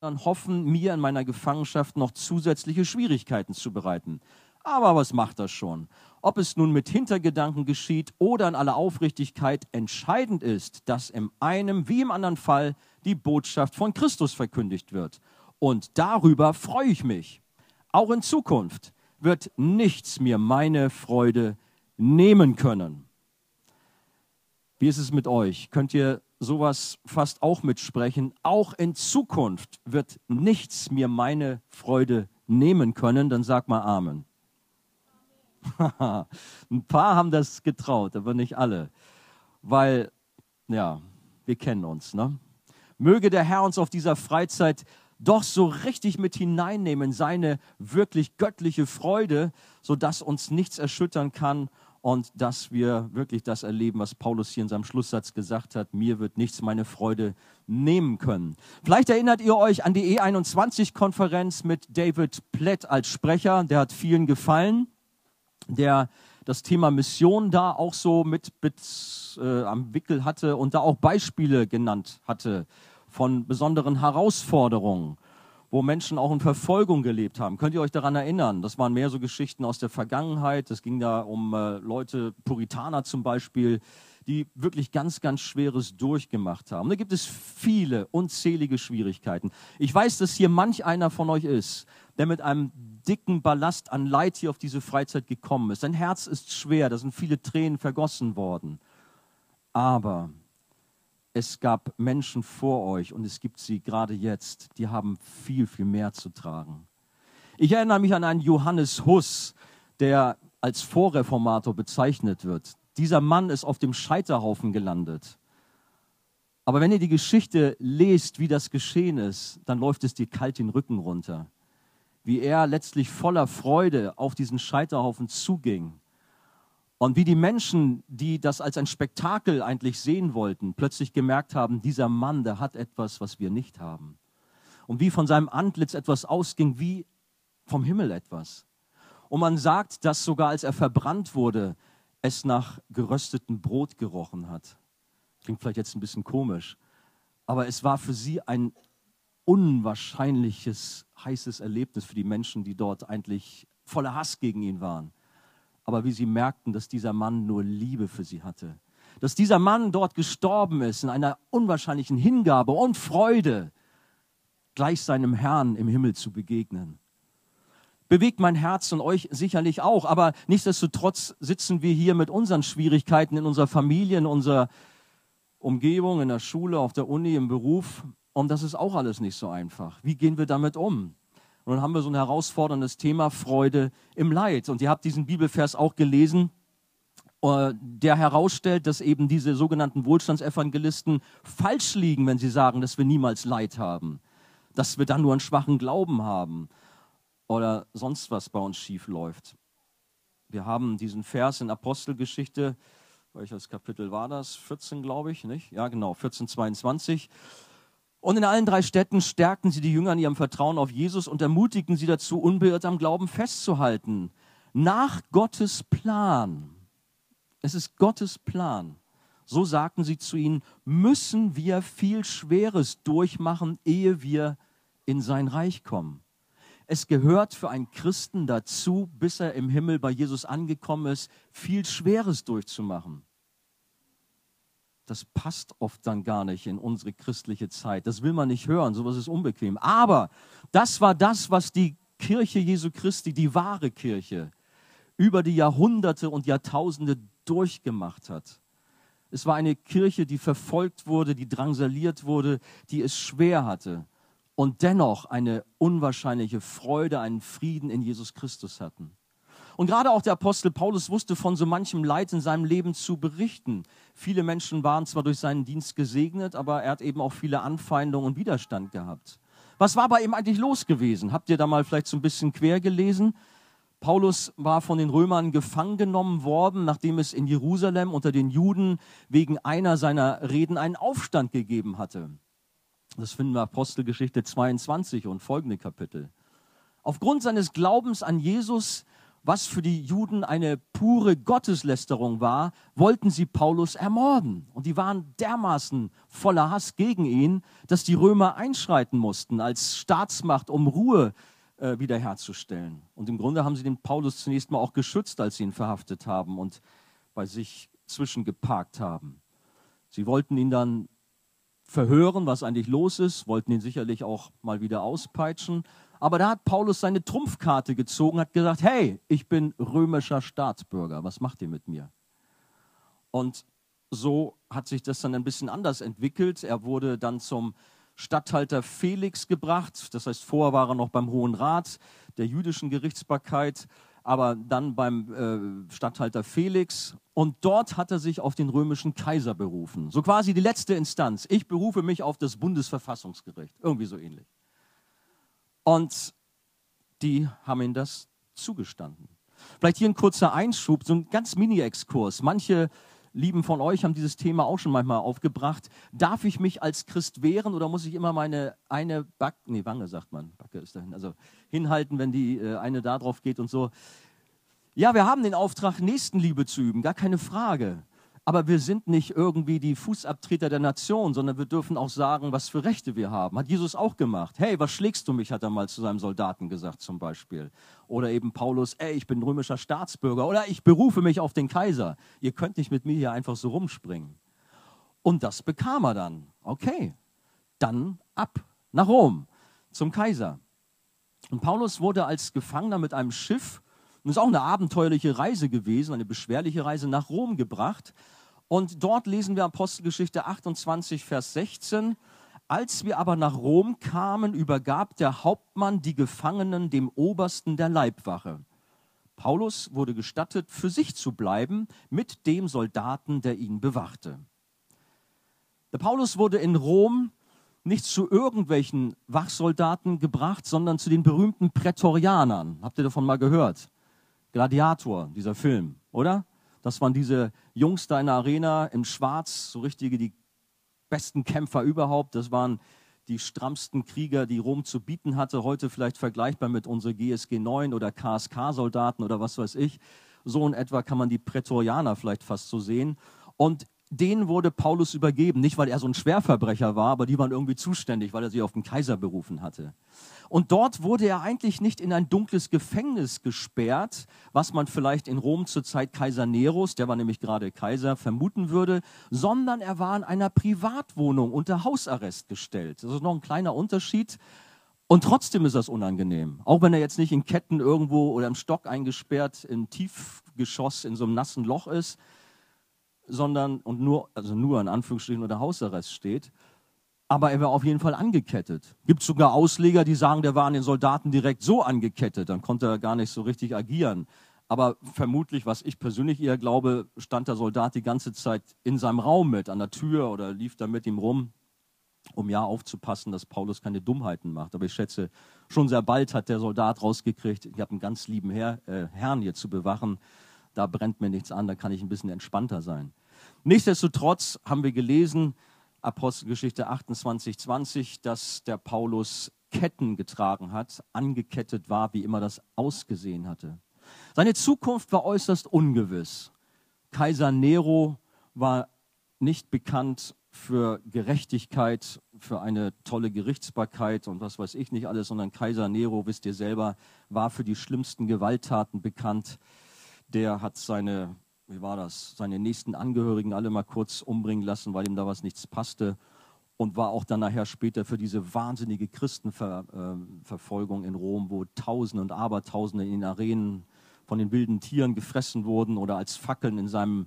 dann hoffen, mir in meiner Gefangenschaft noch zusätzliche Schwierigkeiten zu bereiten. Aber was macht das schon? Ob es nun mit Hintergedanken geschieht oder in aller Aufrichtigkeit, entscheidend ist, dass im einen wie im anderen Fall die Botschaft von Christus verkündigt wird. Und darüber freue ich mich. Auch in Zukunft wird nichts mir meine Freude nehmen können. Wie ist es mit euch? Könnt ihr sowas fast auch mitsprechen? Auch in Zukunft wird nichts mir meine Freude nehmen können. Dann sag mal Amen. Ein paar haben das getraut, aber nicht alle. Weil, ja, wir kennen uns. Ne? Möge der Herr uns auf dieser Freizeit doch so richtig mit hineinnehmen, seine wirklich göttliche Freude, sodass uns nichts erschüttern kann und dass wir wirklich das erleben, was Paulus hier in seinem Schlusssatz gesagt hat, mir wird nichts meine Freude nehmen können. Vielleicht erinnert ihr euch an die E21-Konferenz mit David Plett als Sprecher, der hat vielen gefallen, der das Thema Mission da auch so mit, mit äh, am Wickel hatte und da auch Beispiele genannt hatte von besonderen Herausforderungen wo Menschen auch in Verfolgung gelebt haben. Könnt ihr euch daran erinnern? Das waren mehr so Geschichten aus der Vergangenheit. Es ging da um äh, Leute, Puritaner zum Beispiel, die wirklich ganz, ganz Schweres durchgemacht haben. Da gibt es viele, unzählige Schwierigkeiten. Ich weiß, dass hier manch einer von euch ist, der mit einem dicken Ballast an Leid hier auf diese Freizeit gekommen ist. Sein Herz ist schwer, da sind viele Tränen vergossen worden. Aber es gab Menschen vor euch und es gibt sie gerade jetzt, die haben viel, viel mehr zu tragen. Ich erinnere mich an einen Johannes Huss, der als Vorreformator bezeichnet wird. Dieser Mann ist auf dem Scheiterhaufen gelandet. Aber wenn ihr die Geschichte lest, wie das geschehen ist, dann läuft es dir kalt den Rücken runter. Wie er letztlich voller Freude auf diesen Scheiterhaufen zuging und wie die Menschen, die das als ein Spektakel eigentlich sehen wollten, plötzlich gemerkt haben, dieser Mann, der hat etwas, was wir nicht haben. Und wie von seinem Antlitz etwas ausging, wie vom Himmel etwas. Und man sagt, dass sogar als er verbrannt wurde, es nach geröstetem Brot gerochen hat. Klingt vielleicht jetzt ein bisschen komisch, aber es war für sie ein unwahrscheinliches, heißes Erlebnis für die Menschen, die dort eigentlich voller Hass gegen ihn waren aber wie sie merkten, dass dieser Mann nur Liebe für sie hatte. Dass dieser Mann dort gestorben ist in einer unwahrscheinlichen Hingabe und Freude, gleich seinem Herrn im Himmel zu begegnen. Bewegt mein Herz und euch sicherlich auch, aber nichtsdestotrotz sitzen wir hier mit unseren Schwierigkeiten in unserer Familie, in unserer Umgebung, in der Schule, auf der Uni, im Beruf. Und das ist auch alles nicht so einfach. Wie gehen wir damit um? Und dann haben wir so ein herausforderndes Thema Freude im Leid. Und ihr habt diesen Bibelvers auch gelesen, äh, der herausstellt, dass eben diese sogenannten Wohlstandsevangelisten falsch liegen, wenn sie sagen, dass wir niemals Leid haben, dass wir dann nur einen schwachen Glauben haben oder sonst was bei uns schief läuft. Wir haben diesen Vers in Apostelgeschichte, welches Kapitel war das? 14, glaube ich, nicht? Ja, genau, 14, 22. Und in allen drei Städten stärkten sie die Jünger in ihrem Vertrauen auf Jesus und ermutigten sie dazu, unbeirrt am Glauben festzuhalten. Nach Gottes Plan. Es ist Gottes Plan. So sagten sie zu ihnen, müssen wir viel Schweres durchmachen, ehe wir in sein Reich kommen. Es gehört für einen Christen dazu, bis er im Himmel bei Jesus angekommen ist, viel Schweres durchzumachen das passt oft dann gar nicht in unsere christliche Zeit. Das will man nicht hören, sowas ist unbequem. Aber das war das, was die Kirche Jesu Christi, die wahre Kirche, über die Jahrhunderte und Jahrtausende durchgemacht hat. Es war eine Kirche, die verfolgt wurde, die drangsaliert wurde, die es schwer hatte und dennoch eine unwahrscheinliche Freude, einen Frieden in Jesus Christus hatten. Und gerade auch der Apostel Paulus wusste von so manchem Leid in seinem Leben zu berichten. Viele Menschen waren zwar durch seinen Dienst gesegnet, aber er hat eben auch viele Anfeindungen und Widerstand gehabt. Was war bei ihm eigentlich los gewesen? Habt ihr da mal vielleicht so ein bisschen quer gelesen? Paulus war von den Römern gefangen genommen worden, nachdem es in Jerusalem unter den Juden wegen einer seiner Reden einen Aufstand gegeben hatte. Das finden wir Apostelgeschichte 22 und folgende Kapitel. Aufgrund seines Glaubens an Jesus was für die Juden eine pure Gotteslästerung war, wollten sie Paulus ermorden. Und die waren dermaßen voller Hass gegen ihn, dass die Römer einschreiten mussten als Staatsmacht, um Ruhe äh, wiederherzustellen. Und im Grunde haben sie den Paulus zunächst mal auch geschützt, als sie ihn verhaftet haben und bei sich zwischengeparkt haben. Sie wollten ihn dann verhören, was eigentlich los ist, wollten ihn sicherlich auch mal wieder auspeitschen. Aber da hat Paulus seine Trumpfkarte gezogen, hat gesagt, hey, ich bin römischer Staatsbürger, was macht ihr mit mir? Und so hat sich das dann ein bisschen anders entwickelt. Er wurde dann zum Statthalter Felix gebracht. Das heißt, vorher war er noch beim Hohen Rat der jüdischen Gerichtsbarkeit aber dann beim äh, Statthalter Felix. Und dort hat er sich auf den römischen Kaiser berufen. So quasi die letzte Instanz. Ich berufe mich auf das Bundesverfassungsgericht. Irgendwie so ähnlich. Und die haben ihm das zugestanden. Vielleicht hier ein kurzer Einschub, so ein ganz Mini-Exkurs. Manche Lieben von euch haben dieses Thema auch schon manchmal aufgebracht. Darf ich mich als Christ wehren oder muss ich immer meine eine Back, nee, Wange sagt man, Backe ist dahin, also hinhalten, wenn die äh, eine da drauf geht und so. Ja, wir haben den Auftrag, Nächstenliebe zu üben, gar keine Frage. Aber wir sind nicht irgendwie die Fußabtreter der Nation, sondern wir dürfen auch sagen, was für Rechte wir haben. Hat Jesus auch gemacht. Hey, was schlägst du mich, hat er mal zu seinem Soldaten gesagt zum Beispiel. Oder eben Paulus, ey, ich bin römischer Staatsbürger. Oder ich berufe mich auf den Kaiser. Ihr könnt nicht mit mir hier einfach so rumspringen. Und das bekam er dann. Okay, dann ab nach Rom zum Kaiser. Und Paulus wurde als Gefangener mit einem Schiff, und ist auch eine abenteuerliche Reise gewesen, eine beschwerliche Reise nach Rom gebracht. Und dort lesen wir Apostelgeschichte 28, Vers 16. Als wir aber nach Rom kamen, übergab der Hauptmann die Gefangenen dem Obersten der Leibwache. Paulus wurde gestattet, für sich zu bleiben mit dem Soldaten, der ihn bewachte. Der Paulus wurde in Rom nicht zu irgendwelchen Wachsoldaten gebracht, sondern zu den berühmten Prätorianern. Habt ihr davon mal gehört? Gladiator, dieser Film, oder? Das waren diese Jungs da in der Arena im Schwarz, so richtige, die besten Kämpfer überhaupt. Das waren die strammsten Krieger, die Rom zu bieten hatte. Heute vielleicht vergleichbar mit unseren GSG 9 oder KSK-Soldaten oder was weiß ich. So in etwa kann man die Prätorianer vielleicht fast so sehen. Und denen wurde Paulus übergeben. Nicht, weil er so ein Schwerverbrecher war, aber die waren irgendwie zuständig, weil er sie auf den Kaiser berufen hatte. Und dort wurde er eigentlich nicht in ein dunkles Gefängnis gesperrt, was man vielleicht in Rom zur Zeit Kaiser Neros, der war nämlich gerade Kaiser, vermuten würde, sondern er war in einer Privatwohnung unter Hausarrest gestellt. Das ist noch ein kleiner Unterschied. Und trotzdem ist das unangenehm. Auch wenn er jetzt nicht in Ketten irgendwo oder im Stock eingesperrt, im Tiefgeschoss in so einem nassen Loch ist, sondern und nur, also nur in Anführungsstrichen unter Hausarrest steht. Aber er war auf jeden Fall angekettet. Gibt sogar Ausleger, die sagen, der war an den Soldaten direkt so angekettet, dann konnte er gar nicht so richtig agieren. Aber vermutlich, was ich persönlich eher glaube, stand der Soldat die ganze Zeit in seinem Raum mit, an der Tür oder lief da mit ihm rum, um ja aufzupassen, dass Paulus keine Dummheiten macht. Aber ich schätze, schon sehr bald hat der Soldat rausgekriegt, ich habe einen ganz lieben Herr, äh, Herrn hier zu bewachen da brennt mir nichts an, da kann ich ein bisschen entspannter sein. Nichtsdestotrotz haben wir gelesen, Apostelgeschichte 28, 20, dass der Paulus Ketten getragen hat, angekettet war, wie immer das ausgesehen hatte. Seine Zukunft war äußerst ungewiss. Kaiser Nero war nicht bekannt für Gerechtigkeit, für eine tolle Gerichtsbarkeit und was weiß ich nicht alles, sondern Kaiser Nero, wisst ihr selber, war für die schlimmsten Gewalttaten bekannt der hat seine, wie war das, seine nächsten Angehörigen alle mal kurz umbringen lassen, weil ihm da was nichts passte und war auch dann nachher später für diese wahnsinnige Christenverfolgung in Rom, wo Tausende und Abertausende in den Arenen von den wilden Tieren gefressen wurden oder als Fackeln in seinem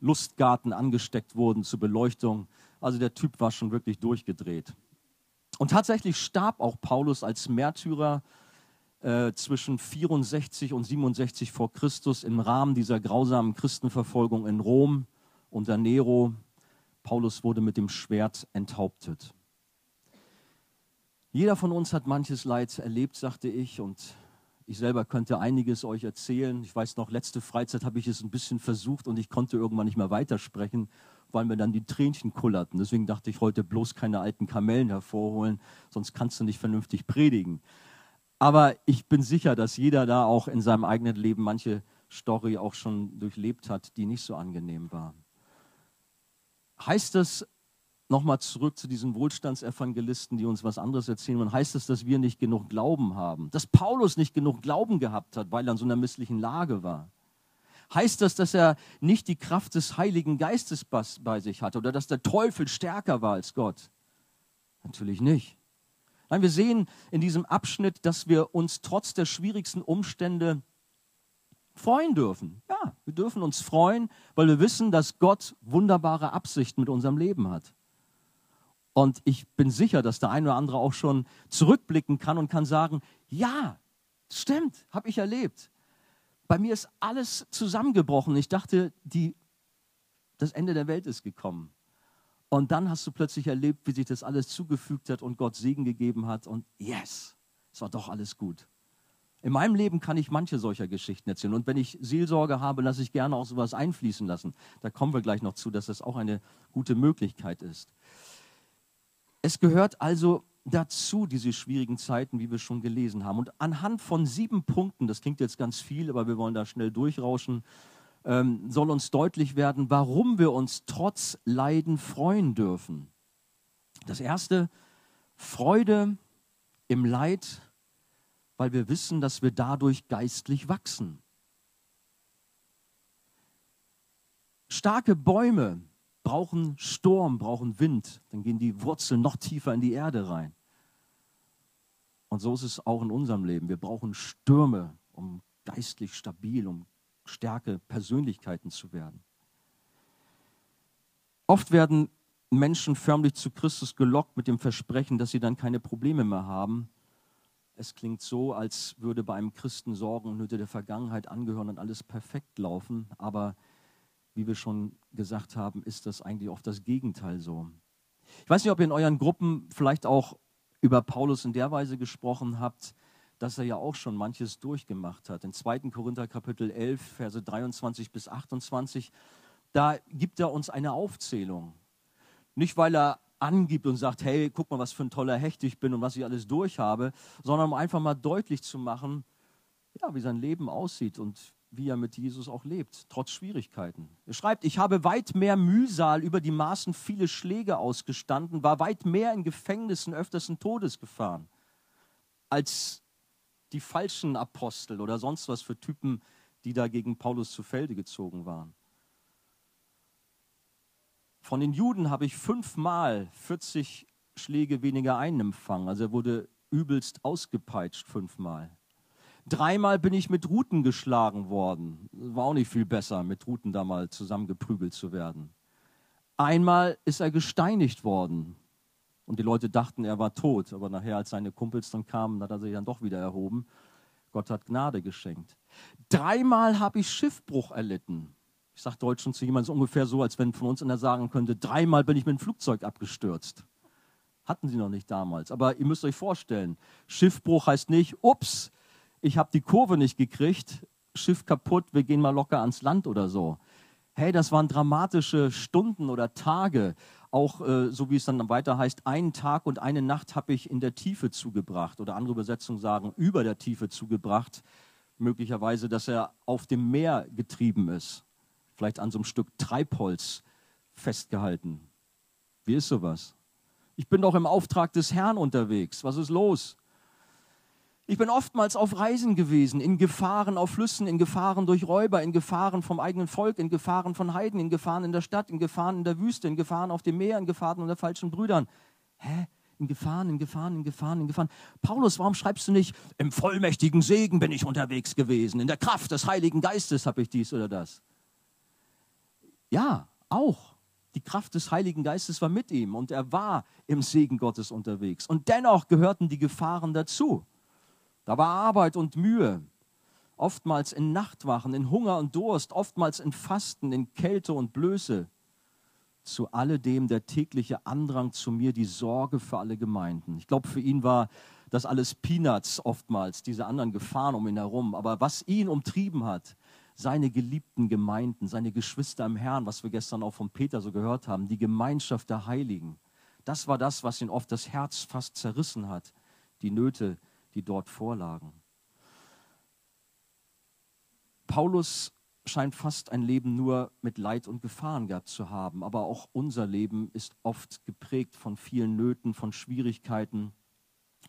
Lustgarten angesteckt wurden zur Beleuchtung. Also der Typ war schon wirklich durchgedreht. Und tatsächlich starb auch Paulus als Märtyrer äh, zwischen 64 und 67 vor Christus im Rahmen dieser grausamen Christenverfolgung in Rom unter Nero. Paulus wurde mit dem Schwert enthauptet. Jeder von uns hat manches Leid erlebt, sagte ich, und ich selber könnte einiges euch erzählen. Ich weiß noch, letzte Freizeit habe ich es ein bisschen versucht und ich konnte irgendwann nicht mehr weitersprechen, weil mir dann die Tränchen kullerten. Deswegen dachte ich, heute bloß keine alten Kamellen hervorholen, sonst kannst du nicht vernünftig predigen. Aber ich bin sicher, dass jeder da auch in seinem eigenen Leben manche Story auch schon durchlebt hat, die nicht so angenehm war. Heißt das, nochmal zurück zu diesen Wohlstandsevangelisten, die uns was anderes erzählen, und heißt das, dass wir nicht genug Glauben haben? Dass Paulus nicht genug Glauben gehabt hat, weil er in so einer misslichen Lage war? Heißt das, dass er nicht die Kraft des Heiligen Geistes bei sich hatte oder dass der Teufel stärker war als Gott? Natürlich nicht. Nein, wir sehen in diesem Abschnitt, dass wir uns trotz der schwierigsten Umstände freuen dürfen. Ja, wir dürfen uns freuen, weil wir wissen, dass Gott wunderbare Absichten mit unserem Leben hat. Und ich bin sicher, dass der eine oder andere auch schon zurückblicken kann und kann sagen, ja, stimmt, habe ich erlebt. Bei mir ist alles zusammengebrochen. Ich dachte, die, das Ende der Welt ist gekommen. Und dann hast du plötzlich erlebt, wie sich das alles zugefügt hat und Gott Segen gegeben hat. Und yes, es war doch alles gut. In meinem Leben kann ich manche solcher Geschichten erzählen. Und wenn ich Seelsorge habe, lasse ich gerne auch sowas einfließen lassen. Da kommen wir gleich noch zu, dass das auch eine gute Möglichkeit ist. Es gehört also dazu, diese schwierigen Zeiten, wie wir schon gelesen haben. Und anhand von sieben Punkten, das klingt jetzt ganz viel, aber wir wollen da schnell durchrauschen, ähm, soll uns deutlich werden, warum wir uns trotz Leiden freuen dürfen. Das erste, Freude im Leid weil wir wissen, dass wir dadurch geistlich wachsen. Starke Bäume brauchen Sturm, brauchen Wind, dann gehen die Wurzeln noch tiefer in die Erde rein. Und so ist es auch in unserem Leben. Wir brauchen Stürme, um geistlich stabil, um starke Persönlichkeiten zu werden. Oft werden Menschen förmlich zu Christus gelockt mit dem Versprechen, dass sie dann keine Probleme mehr haben. Es klingt so, als würde bei einem Christen Sorgen und Nöte der Vergangenheit angehören und alles perfekt laufen. Aber wie wir schon gesagt haben, ist das eigentlich oft das Gegenteil so. Ich weiß nicht, ob ihr in euren Gruppen vielleicht auch über Paulus in der Weise gesprochen habt, dass er ja auch schon manches durchgemacht hat. In 2. Korinther Kapitel 11, Verse 23 bis 28, da gibt er uns eine Aufzählung. Nicht, weil er angibt und sagt, hey, guck mal, was für ein toller Hecht ich bin und was ich alles durchhabe, sondern um einfach mal deutlich zu machen, ja, wie sein Leben aussieht und wie er mit Jesus auch lebt, trotz Schwierigkeiten. Er schreibt, ich habe weit mehr Mühsal über die Maßen viele Schläge ausgestanden, war weit mehr in Gefängnissen öfters in Todes gefahren, als die falschen Apostel oder sonst was für Typen, die da gegen Paulus zu Felde gezogen waren. Von den Juden habe ich fünfmal 40 Schläge weniger einempfangen. Also er wurde übelst ausgepeitscht fünfmal. Dreimal bin ich mit Ruten geschlagen worden. War auch nicht viel besser, mit Ruten da mal zusammengeprügelt zu werden. Einmal ist er gesteinigt worden. Und die Leute dachten, er war tot. Aber nachher, als seine Kumpels dann kamen, hat er sich dann doch wieder erhoben. Gott hat Gnade geschenkt. Dreimal habe ich Schiffbruch erlitten. Ich sage Deutschen zu jemandem ungefähr so, als wenn von uns einer sagen könnte, dreimal bin ich mit dem Flugzeug abgestürzt. Hatten sie noch nicht damals. Aber ihr müsst euch vorstellen, Schiffbruch heißt nicht, ups, ich habe die Kurve nicht gekriegt, Schiff kaputt, wir gehen mal locker ans Land oder so. Hey, das waren dramatische Stunden oder Tage. Auch äh, so wie es dann weiter heißt, einen Tag und eine Nacht habe ich in der Tiefe zugebracht. Oder andere Übersetzungen sagen, über der Tiefe zugebracht. Möglicherweise, dass er auf dem Meer getrieben ist vielleicht an so einem Stück Treibholz festgehalten. Wie ist sowas? Ich bin doch im Auftrag des Herrn unterwegs. Was ist los? Ich bin oftmals auf Reisen gewesen, in Gefahren auf Flüssen, in Gefahren durch Räuber, in Gefahren vom eigenen Volk, in Gefahren von Heiden, in Gefahren in der Stadt, in Gefahren in der Wüste, in Gefahren auf dem Meer, in Gefahren unter falschen Brüdern. Hä? In Gefahren, in Gefahren, in Gefahren, in Gefahren. Paulus, warum schreibst du nicht, im vollmächtigen Segen bin ich unterwegs gewesen, in der Kraft des Heiligen Geistes habe ich dies oder das? Ja, auch. Die Kraft des Heiligen Geistes war mit ihm und er war im Segen Gottes unterwegs. Und dennoch gehörten die Gefahren dazu. Da war Arbeit und Mühe, oftmals in Nachtwachen, in Hunger und Durst, oftmals in Fasten, in Kälte und Blöße. Zu alledem der tägliche Andrang zu mir, die Sorge für alle Gemeinden. Ich glaube, für ihn war das alles Peanuts oftmals, diese anderen Gefahren um ihn herum. Aber was ihn umtrieben hat, seine geliebten Gemeinden, seine Geschwister im Herrn, was wir gestern auch von Peter so gehört haben, die Gemeinschaft der Heiligen. Das war das, was ihn oft das Herz fast zerrissen hat. Die Nöte, die dort vorlagen. Paulus scheint fast ein Leben nur mit Leid und Gefahren gehabt zu haben, aber auch unser Leben ist oft geprägt von vielen Nöten, von Schwierigkeiten,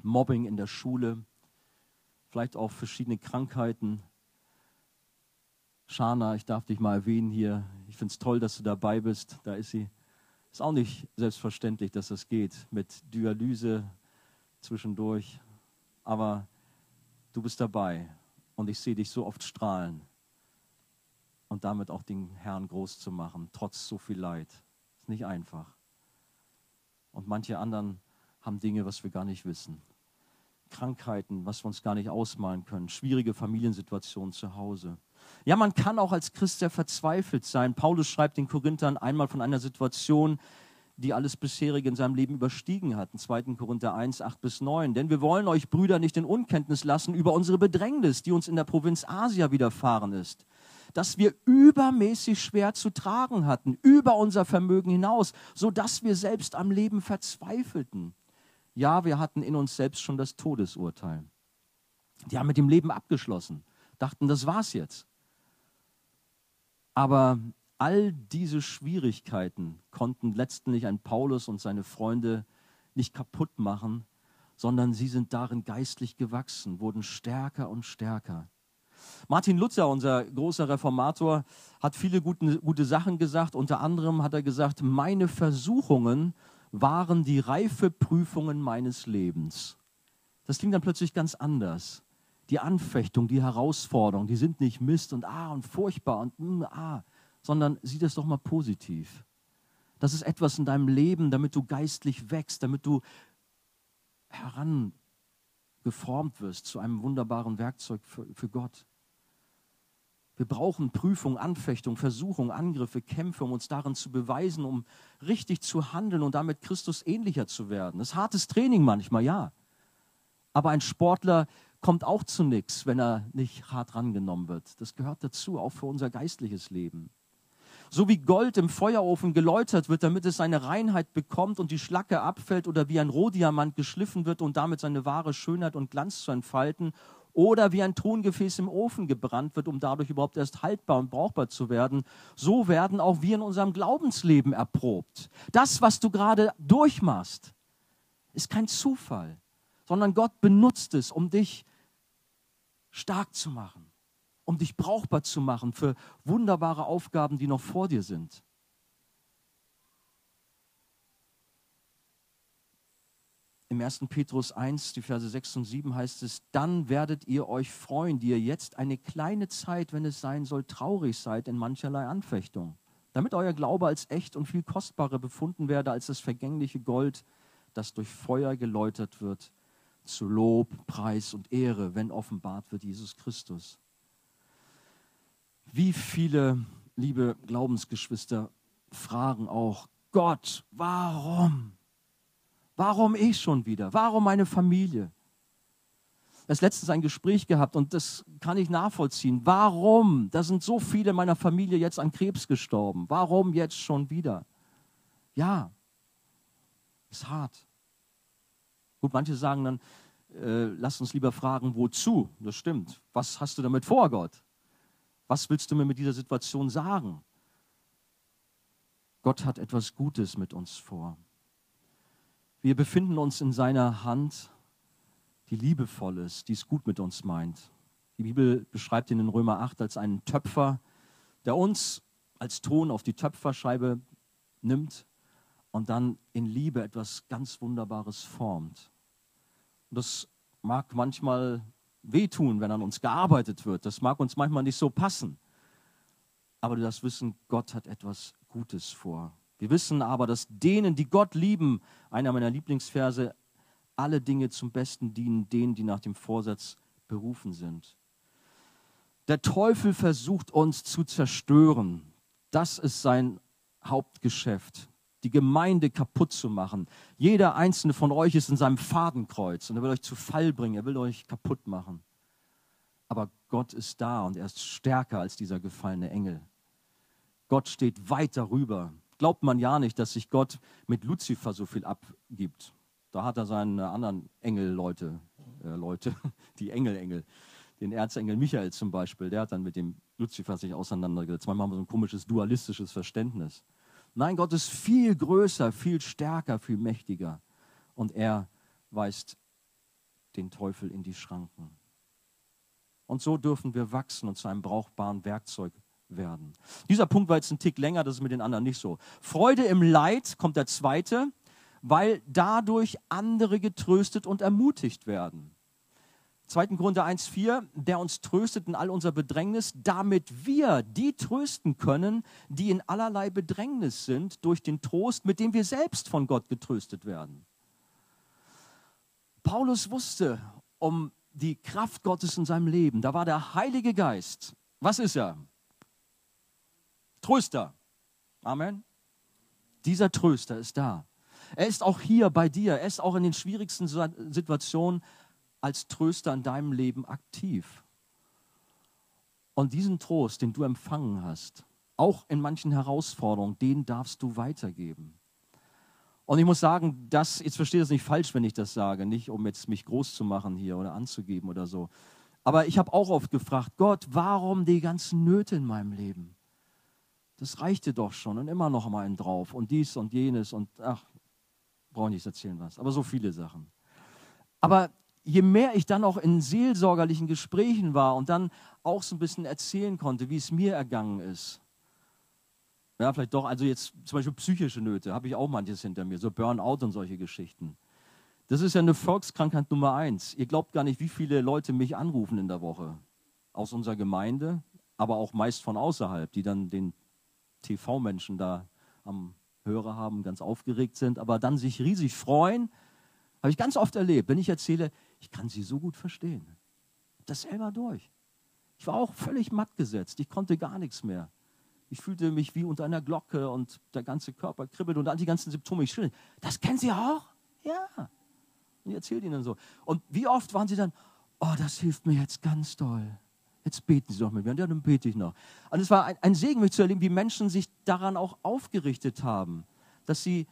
Mobbing in der Schule, vielleicht auch verschiedene Krankheiten. Shana, ich darf dich mal erwähnen hier. Ich finde es toll, dass du dabei bist. Da ist sie. Ist auch nicht selbstverständlich, dass das geht mit Dialyse zwischendurch. Aber du bist dabei und ich sehe dich so oft strahlen und damit auch den Herrn groß zu machen, trotz so viel Leid. Ist nicht einfach. Und manche anderen haben Dinge, was wir gar nicht wissen. Krankheiten, was wir uns gar nicht ausmalen können, schwierige Familiensituationen zu Hause. Ja, man kann auch als Christ sehr verzweifelt sein. Paulus schreibt den Korinthern einmal von einer Situation, die alles bisherige in seinem Leben überstiegen hatten. 2. Korinther 1, 8 bis 9. Denn wir wollen euch Brüder nicht in Unkenntnis lassen über unsere Bedrängnis, die uns in der Provinz Asia widerfahren ist. Dass wir übermäßig schwer zu tragen hatten, über unser Vermögen hinaus, so dass wir selbst am Leben verzweifelten. Ja, wir hatten in uns selbst schon das Todesurteil. Die haben mit dem Leben abgeschlossen, dachten, das war's jetzt. Aber all diese Schwierigkeiten konnten letztendlich ein Paulus und seine Freunde nicht kaputt machen, sondern sie sind darin geistlich gewachsen, wurden stärker und stärker. Martin Luther, unser großer Reformator, hat viele gute, gute Sachen gesagt. Unter anderem hat er gesagt, meine Versuchungen waren die reife Prüfungen meines Lebens. Das klingt dann plötzlich ganz anders. Die Anfechtung, die Herausforderung, die sind nicht Mist und ah und furchtbar und mm, ah, sondern sieh das doch mal positiv. Das ist etwas in deinem Leben, damit du geistlich wächst, damit du herangeformt wirst zu einem wunderbaren Werkzeug für, für Gott. Wir brauchen Prüfung, Anfechtung, Versuchung, Angriffe, Kämpfe, um uns darin zu beweisen, um richtig zu handeln und damit Christus ähnlicher zu werden. Das ist hartes Training manchmal, ja. Aber ein Sportler kommt auch zu nichts, wenn er nicht hart rangenommen wird. Das gehört dazu, auch für unser geistliches Leben. So wie Gold im Feuerofen geläutert wird, damit es seine Reinheit bekommt und die Schlacke abfällt oder wie ein Rohdiamant geschliffen wird und damit seine wahre Schönheit und Glanz zu entfalten oder wie ein Tongefäß im Ofen gebrannt wird, um dadurch überhaupt erst haltbar und brauchbar zu werden, so werden auch wir in unserem Glaubensleben erprobt. Das, was du gerade durchmachst, ist kein Zufall, sondern Gott benutzt es, um dich stark zu machen, um dich brauchbar zu machen für wunderbare Aufgaben, die noch vor dir sind. Im 1. Petrus 1, die Verse 6 und 7 heißt es, dann werdet ihr euch freuen, die ihr jetzt eine kleine Zeit, wenn es sein soll, traurig seid in mancherlei Anfechtung, damit euer Glaube als echt und viel kostbarer befunden werde als das vergängliche Gold, das durch Feuer geläutert wird, zu Lob, Preis und Ehre, wenn offenbart wird Jesus Christus. Wie viele, liebe Glaubensgeschwister, fragen auch, Gott, warum? Warum ich schon wieder? Warum meine Familie? Habe letztens ein Gespräch gehabt und das kann ich nachvollziehen. Warum? Da sind so viele meiner Familie jetzt an Krebs gestorben. Warum jetzt schon wieder? Ja, ist hart. Gut, manche sagen dann, äh, lass uns lieber fragen, wozu? Das stimmt. Was hast du damit vor, Gott? Was willst du mir mit dieser Situation sagen? Gott hat etwas Gutes mit uns vor. Wir befinden uns in seiner Hand, die liebevoll ist, die es gut mit uns meint. Die Bibel beschreibt ihn in Römer 8 als einen Töpfer, der uns als Ton auf die Töpferscheibe nimmt und dann in Liebe etwas ganz Wunderbares formt. Und das mag manchmal wehtun, wenn an uns gearbeitet wird. Das mag uns manchmal nicht so passen. Aber du darfst wissen, Gott hat etwas Gutes vor. Wir wissen aber, dass denen, die Gott lieben, einer meiner Lieblingsverse, alle Dinge zum Besten dienen, denen, die nach dem Vorsatz berufen sind. Der Teufel versucht uns zu zerstören. Das ist sein Hauptgeschäft, die Gemeinde kaputt zu machen. Jeder einzelne von euch ist in seinem Fadenkreuz und er will euch zu Fall bringen, er will euch kaputt machen. Aber Gott ist da und er ist stärker als dieser gefallene Engel. Gott steht weit darüber glaubt man ja nicht, dass sich Gott mit Luzifer so viel abgibt. Da hat er seine anderen Engelleute, äh, Leute, die Engel, Engel. Den Erzengel Michael zum Beispiel, der hat dann mit dem Luzifer sich auseinandergesetzt. Manchmal haben wir so ein komisches dualistisches Verständnis. Nein, Gott ist viel größer, viel stärker, viel mächtiger. Und er weist den Teufel in die Schranken. Und so dürfen wir wachsen und zu einem brauchbaren Werkzeug werden. Dieser Punkt war jetzt ein Tick länger, das ist mit den anderen nicht so. Freude im Leid kommt der zweite, weil dadurch andere getröstet und ermutigt werden. 2. Korinther 1,4, der uns tröstet in all unser Bedrängnis, damit wir die trösten können, die in allerlei Bedrängnis sind, durch den Trost, mit dem wir selbst von Gott getröstet werden. Paulus wusste um die Kraft Gottes in seinem Leben. Da war der Heilige Geist. Was ist er? Tröster. Amen. Dieser Tröster ist da. Er ist auch hier bei dir. Er ist auch in den schwierigsten Situationen als Tröster in deinem Leben aktiv. Und diesen Trost, den du empfangen hast, auch in manchen Herausforderungen, den darfst du weitergeben. Und ich muss sagen, das, jetzt verstehe das nicht falsch, wenn ich das sage, nicht um jetzt mich groß zu machen hier oder anzugeben oder so. Aber ich habe auch oft gefragt, Gott, warum die ganzen Nöte in meinem Leben? Das reichte doch schon und immer noch mal einen drauf und dies und jenes und ach, brauche ich nicht erzählen was, aber so viele Sachen. Aber je mehr ich dann auch in seelsorgerlichen Gesprächen war und dann auch so ein bisschen erzählen konnte, wie es mir ergangen ist, ja, vielleicht doch, also jetzt zum Beispiel psychische Nöte, habe ich auch manches hinter mir, so Burnout und solche Geschichten. Das ist ja eine Volkskrankheit Nummer eins. Ihr glaubt gar nicht, wie viele Leute mich anrufen in der Woche. Aus unserer Gemeinde, aber auch meist von außerhalb, die dann den TV-Menschen da am Hörer haben, ganz aufgeregt sind, aber dann sich riesig freuen. Habe ich ganz oft erlebt, wenn ich erzähle, ich kann sie so gut verstehen. Das selber durch. Ich war auch völlig matt gesetzt. Ich konnte gar nichts mehr. Ich fühlte mich wie unter einer Glocke und der ganze Körper kribbelt und all die ganzen Symptome. Ich schrill, das kennen Sie auch? Ja. Und ich erzählte ihnen so. Und wie oft waren sie dann, oh, das hilft mir jetzt ganz doll. Jetzt beten Sie doch mit mir. Und ja, dann bete ich noch. Und es war ein, ein Segen, mich zu erleben, wie Menschen sich daran auch aufgerichtet haben. Dass sie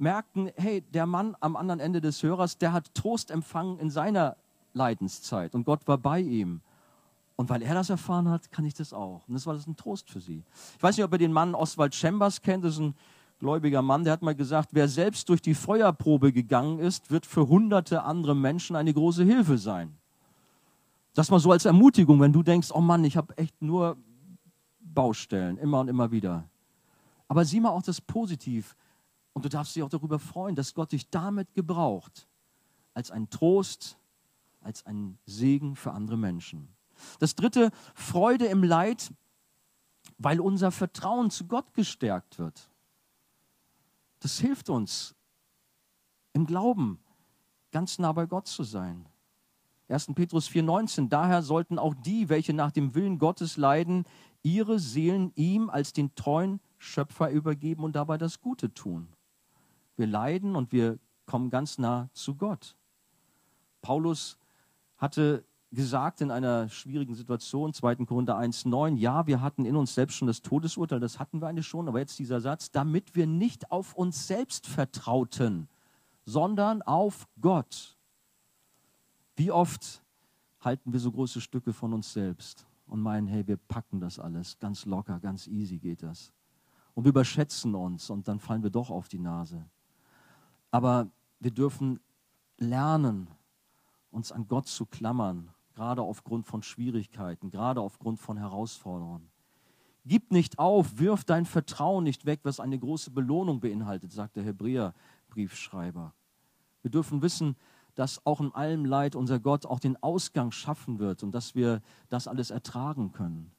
merkten, hey, der Mann am anderen Ende des Hörers, der hat Trost empfangen in seiner Leidenszeit. Und Gott war bei ihm. Und weil er das erfahren hat, kann ich das auch. Und das war das ein Trost für sie. Ich weiß nicht, ob ihr den Mann Oswald Chambers kennt. Das ist ein gläubiger Mann, der hat mal gesagt, wer selbst durch die Feuerprobe gegangen ist, wird für hunderte andere Menschen eine große Hilfe sein. Das mal so als Ermutigung, wenn du denkst, oh Mann, ich habe echt nur Baustellen, immer und immer wieder. Aber sieh mal auch das Positiv. Und du darfst dich auch darüber freuen, dass Gott dich damit gebraucht. Als ein Trost, als ein Segen für andere Menschen. Das dritte, Freude im Leid, weil unser Vertrauen zu Gott gestärkt wird. Das hilft uns im Glauben ganz nah bei Gott zu sein. 1. Petrus 4,19, daher sollten auch die, welche nach dem Willen Gottes leiden, ihre Seelen ihm als den treuen Schöpfer übergeben und dabei das Gute tun. Wir leiden und wir kommen ganz nah zu Gott. Paulus hatte gesagt in einer schwierigen Situation, 2. Korinther 1,9, ja, wir hatten in uns selbst schon das Todesurteil, das hatten wir eigentlich schon, aber jetzt dieser Satz, damit wir nicht auf uns selbst vertrauten, sondern auf Gott. Wie oft halten wir so große Stücke von uns selbst und meinen, hey, wir packen das alles, ganz locker, ganz easy geht das. Und wir überschätzen uns und dann fallen wir doch auf die Nase. Aber wir dürfen lernen, uns an Gott zu klammern gerade aufgrund von Schwierigkeiten, gerade aufgrund von Herausforderungen. Gib nicht auf, wirf dein Vertrauen nicht weg, was eine große Belohnung beinhaltet, sagt der Hebräer-Briefschreiber. Wir dürfen wissen, dass auch in allem Leid unser Gott auch den Ausgang schaffen wird und dass wir das alles ertragen können.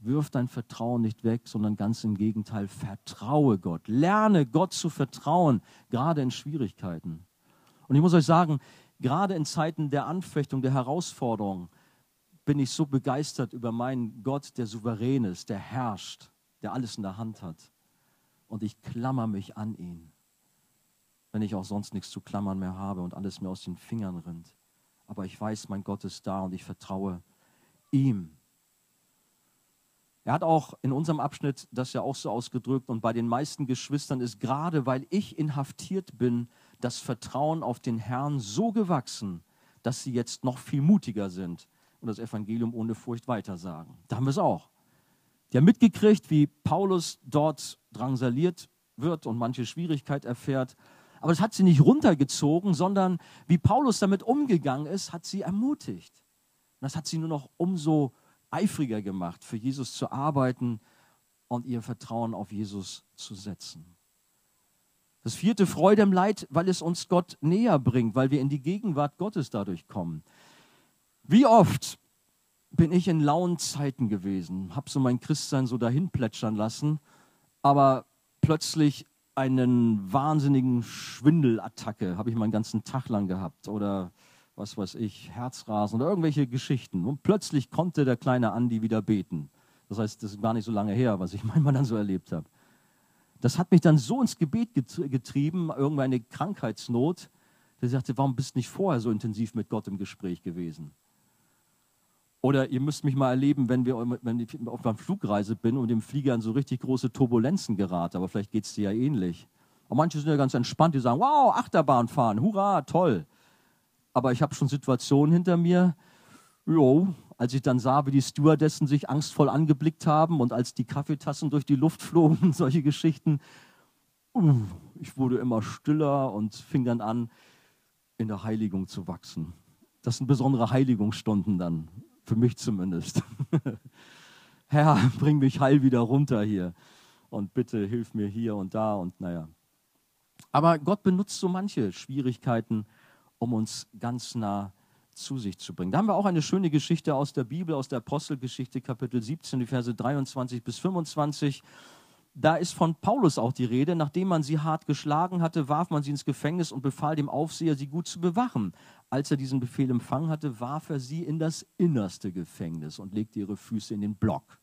Wirf dein Vertrauen nicht weg, sondern ganz im Gegenteil, vertraue Gott. Lerne Gott zu vertrauen, gerade in Schwierigkeiten. Und ich muss euch sagen, Gerade in Zeiten der Anfechtung, der Herausforderung bin ich so begeistert über meinen Gott, der souverän ist, der herrscht, der alles in der Hand hat. Und ich klammer mich an ihn, wenn ich auch sonst nichts zu klammern mehr habe und alles mir aus den Fingern rinnt. Aber ich weiß, mein Gott ist da und ich vertraue ihm. Er hat auch in unserem Abschnitt das ja auch so ausgedrückt und bei den meisten Geschwistern ist gerade, weil ich inhaftiert bin, das Vertrauen auf den Herrn so gewachsen, dass sie jetzt noch viel mutiger sind und das Evangelium ohne Furcht weitersagen. Da haben wir es auch. Die haben mitgekriegt, wie Paulus dort drangsaliert wird und manche Schwierigkeit erfährt. Aber das hat sie nicht runtergezogen, sondern wie Paulus damit umgegangen ist, hat sie ermutigt. Und das hat sie nur noch umso eifriger gemacht, für Jesus zu arbeiten und ihr Vertrauen auf Jesus zu setzen. Das vierte, Freude im Leid, weil es uns Gott näher bringt, weil wir in die Gegenwart Gottes dadurch kommen. Wie oft bin ich in lauen Zeiten gewesen, habe so mein Christsein so dahin plätschern lassen, aber plötzlich einen wahnsinnigen Schwindelattacke habe ich meinen ganzen Tag lang gehabt oder was weiß ich, Herzrasen oder irgendwelche Geschichten. Und plötzlich konnte der kleine Andi wieder beten. Das heißt, das ist gar nicht so lange her, was ich manchmal dann so erlebt habe. Das hat mich dann so ins Gebet getrieben, irgendeine Krankheitsnot, der sagte, warum bist du nicht vorher so intensiv mit Gott im Gespräch gewesen? Oder ihr müsst mich mal erleben, wenn, wir, wenn ich auf einer Flugreise bin und im Flieger in so richtig große Turbulenzen gerate. Aber vielleicht geht es dir ja ähnlich. Und manche sind ja ganz entspannt, die sagen, wow, Achterbahn fahren, hurra, toll. Aber ich habe schon Situationen hinter mir, jo, als ich dann sah, wie die Stewardessen sich angstvoll angeblickt haben und als die Kaffeetassen durch die Luft flogen, solche Geschichten. Uh, ich wurde immer stiller und fing dann an, in der Heiligung zu wachsen. Das sind besondere Heiligungsstunden dann, für mich zumindest. Herr, bring mich heil wieder runter hier und bitte hilf mir hier und da und naja. Aber Gott benutzt so manche Schwierigkeiten, um uns ganz nah zu sich zu bringen. Da haben wir auch eine schöne Geschichte aus der Bibel, aus der Apostelgeschichte, Kapitel 17, die Verse 23 bis 25 da ist von Paulus auch die Rede. Nachdem man sie hart geschlagen hatte, warf man sie ins Gefängnis und befahl dem Aufseher, sie gut zu bewachen. Als er diesen Befehl empfangen hatte, warf er sie in das innerste Gefängnis und legte ihre Füße in den Block.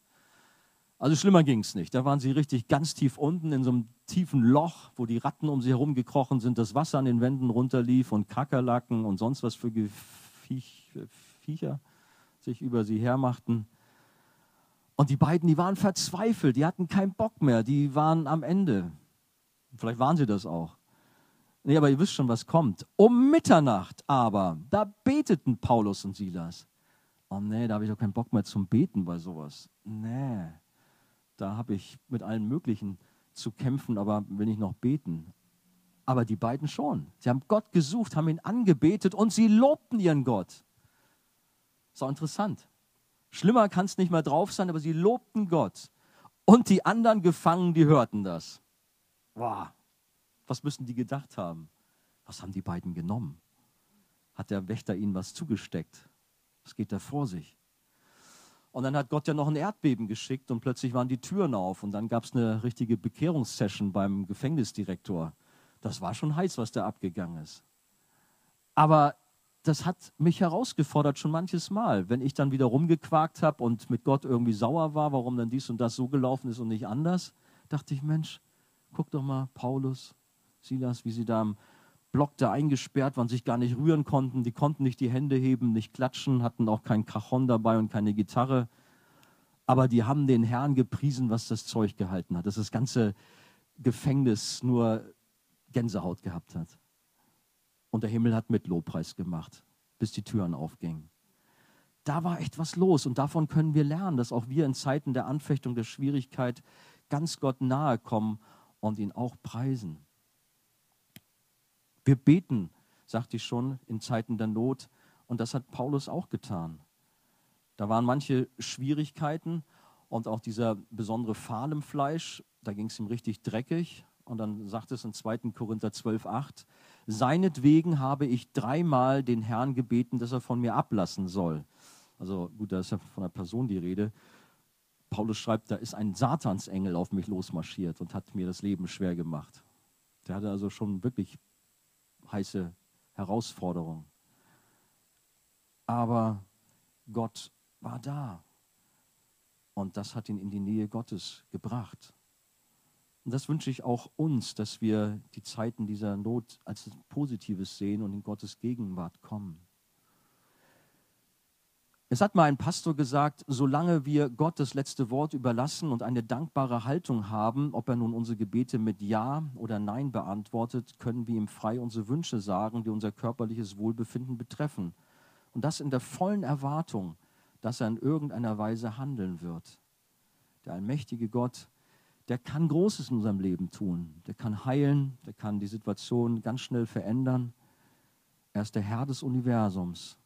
Also schlimmer ging es nicht. Da waren sie richtig ganz tief unten in so einem tiefen Loch, wo die Ratten um sie herum gekrochen sind, das Wasser an den Wänden runterlief und Kakerlaken und sonst was für Viech, Viecher sich über sie hermachten. Und die beiden, die waren verzweifelt, die hatten keinen Bock mehr, die waren am Ende. Vielleicht waren sie das auch. Nee, aber ihr wisst schon, was kommt. Um Mitternacht aber, da beteten Paulus und Silas. Oh nee, da habe ich doch keinen Bock mehr zum Beten bei sowas. Nee, da habe ich mit allen möglichen zu kämpfen, aber will ich noch beten. Aber die beiden schon. Sie haben Gott gesucht, haben ihn angebetet und sie lobten ihren Gott. Auch interessant. Schlimmer kann es nicht mehr drauf sein, aber sie lobten Gott. Und die anderen Gefangenen, die hörten das. Wow, was müssen die gedacht haben? Was haben die beiden genommen? Hat der Wächter ihnen was zugesteckt? Was geht da vor sich? Und dann hat Gott ja noch ein Erdbeben geschickt und plötzlich waren die Türen auf und dann gab es eine richtige Bekehrungssession beim Gefängnisdirektor. Das war schon heiß, was da abgegangen ist. Aber das hat mich herausgefordert schon manches Mal, wenn ich dann wieder rumgequakt habe und mit Gott irgendwie sauer war, warum dann dies und das so gelaufen ist und nicht anders, dachte ich, Mensch, guck doch mal, Paulus, Silas, wie sie da im Block da eingesperrt waren, sich gar nicht rühren konnten, die konnten nicht die Hände heben, nicht klatschen, hatten auch kein Cajon dabei und keine Gitarre, aber die haben den Herrn gepriesen, was das Zeug gehalten hat, dass das ganze Gefängnis nur Gänsehaut gehabt hat. Und der Himmel hat mit Lobpreis gemacht, bis die Türen aufgingen. Da war echt was los und davon können wir lernen, dass auch wir in Zeiten der Anfechtung, der Schwierigkeit ganz Gott nahe kommen und ihn auch preisen. Wir beten, sagte ich schon, in Zeiten der Not und das hat Paulus auch getan. Da waren manche Schwierigkeiten und auch dieser besondere Pfahl im Fleisch, da ging es ihm richtig dreckig. Und dann sagt es in 2. Korinther 12, 8, Seinetwegen habe ich dreimal den Herrn gebeten, dass er von mir ablassen soll. Also gut, da ist ja von einer Person die Rede. Paulus schreibt, da ist ein Satansengel auf mich losmarschiert und hat mir das Leben schwer gemacht. Der hatte also schon wirklich heiße Herausforderungen. Aber Gott war da. Und das hat ihn in die Nähe Gottes gebracht. Und das wünsche ich auch uns, dass wir die Zeiten dieser Not als Positives sehen und in Gottes Gegenwart kommen. Es hat mal ein Pastor gesagt, solange wir Gott das letzte Wort überlassen und eine dankbare Haltung haben, ob er nun unsere Gebete mit Ja oder Nein beantwortet, können wir ihm frei unsere Wünsche sagen, die unser körperliches Wohlbefinden betreffen. Und das in der vollen Erwartung, dass er in irgendeiner Weise handeln wird. Der allmächtige Gott, der kann Großes in unserem Leben tun. Der kann heilen, der kann die Situation ganz schnell verändern. Er ist der Herr des Universums.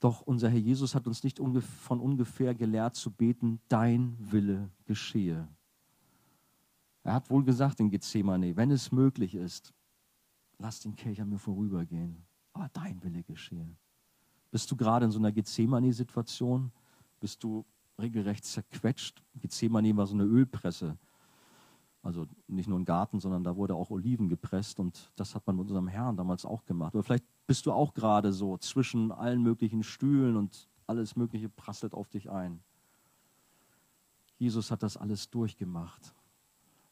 Doch unser Herr Jesus hat uns nicht von ungefähr gelehrt zu beten, dein Wille geschehe. Er hat wohl gesagt in Gethsemane, wenn es möglich ist, lass den Kelch an mir vorübergehen, aber dein Wille geschehe. Bist du gerade in so einer Gethsemane-Situation? Bist du regelrecht zerquetscht? Gethsemane war so eine Ölpresse. Also nicht nur ein Garten, sondern da wurde auch Oliven gepresst und das hat man mit unserem Herrn damals auch gemacht. Oder vielleicht bist du auch gerade so zwischen allen möglichen Stühlen und alles Mögliche prasselt auf dich ein. Jesus hat das alles durchgemacht,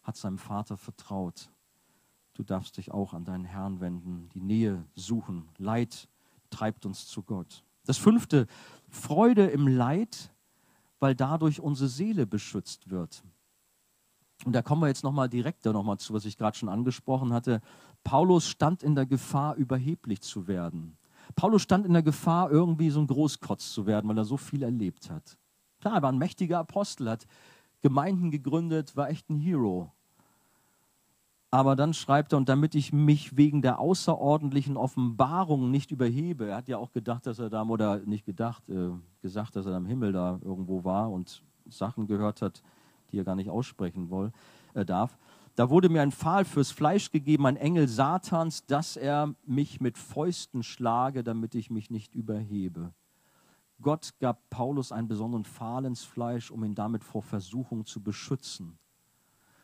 hat seinem Vater vertraut. Du darfst dich auch an deinen Herrn wenden, die Nähe suchen. Leid treibt uns zu Gott. Das fünfte, Freude im Leid, weil dadurch unsere Seele beschützt wird. Und da kommen wir jetzt nochmal direkter nochmal zu, was ich gerade schon angesprochen hatte. Paulus stand in der Gefahr, überheblich zu werden. Paulus stand in der Gefahr, irgendwie so ein Großkotz zu werden, weil er so viel erlebt hat. Klar, er war ein mächtiger Apostel, hat Gemeinden gegründet, war echt ein Hero. Aber dann schreibt er, und damit ich mich wegen der außerordentlichen Offenbarung nicht überhebe, er hat ja auch gedacht, dass er da, oder nicht gedacht, äh, gesagt, dass er am Himmel da irgendwo war und Sachen gehört hat, die er gar nicht aussprechen will, äh, darf. Da wurde mir ein Pfahl fürs Fleisch gegeben, ein Engel Satans, dass er mich mit Fäusten schlage, damit ich mich nicht überhebe. Gott gab Paulus einen besonderen Pfahl ins Fleisch, um ihn damit vor Versuchung zu beschützen.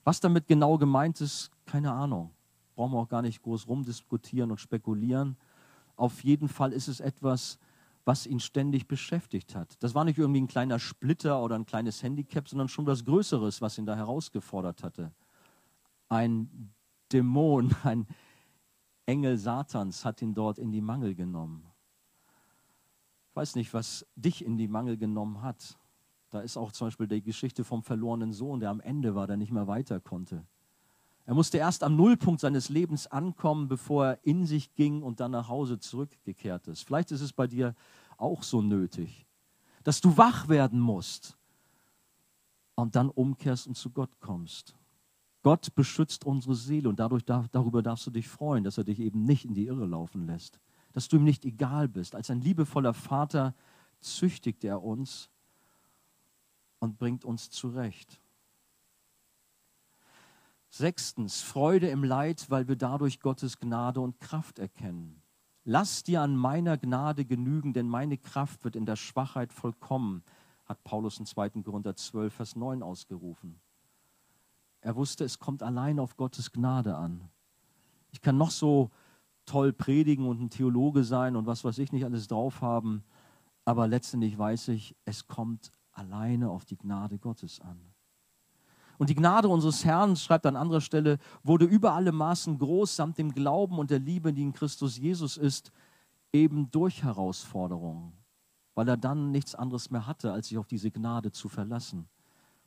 Was damit genau gemeint ist, keine Ahnung. Brauchen wir auch gar nicht groß rumdiskutieren und spekulieren. Auf jeden Fall ist es etwas, was ihn ständig beschäftigt hat. Das war nicht irgendwie ein kleiner Splitter oder ein kleines Handicap, sondern schon was Größeres, was ihn da herausgefordert hatte. Ein Dämon, ein Engel Satans hat ihn dort in die Mangel genommen. Ich weiß nicht, was dich in die Mangel genommen hat. Da ist auch zum Beispiel die Geschichte vom verlorenen Sohn, der am Ende war, der nicht mehr weiter konnte. Er musste erst am Nullpunkt seines Lebens ankommen, bevor er in sich ging und dann nach Hause zurückgekehrt ist. Vielleicht ist es bei dir auch so nötig, dass du wach werden musst und dann umkehrst und zu Gott kommst. Gott beschützt unsere Seele und dadurch darüber darfst du dich freuen, dass er dich eben nicht in die Irre laufen lässt, dass du ihm nicht egal bist. Als ein liebevoller Vater züchtigt er uns und bringt uns zurecht. Sechstens, Freude im Leid, weil wir dadurch Gottes Gnade und Kraft erkennen. Lass dir an meiner Gnade genügen, denn meine Kraft wird in der Schwachheit vollkommen, hat Paulus in 2. Korinther 12, Vers 9 ausgerufen. Er wusste, es kommt allein auf Gottes Gnade an. Ich kann noch so toll predigen und ein Theologe sein und was weiß ich nicht alles drauf haben, aber letztendlich weiß ich, es kommt alleine auf die Gnade Gottes an. Und die Gnade unseres Herrn, schreibt an anderer Stelle, wurde über alle Maßen groß, samt dem Glauben und der Liebe, die in Christus Jesus ist, eben durch Herausforderungen, weil er dann nichts anderes mehr hatte, als sich auf diese Gnade zu verlassen.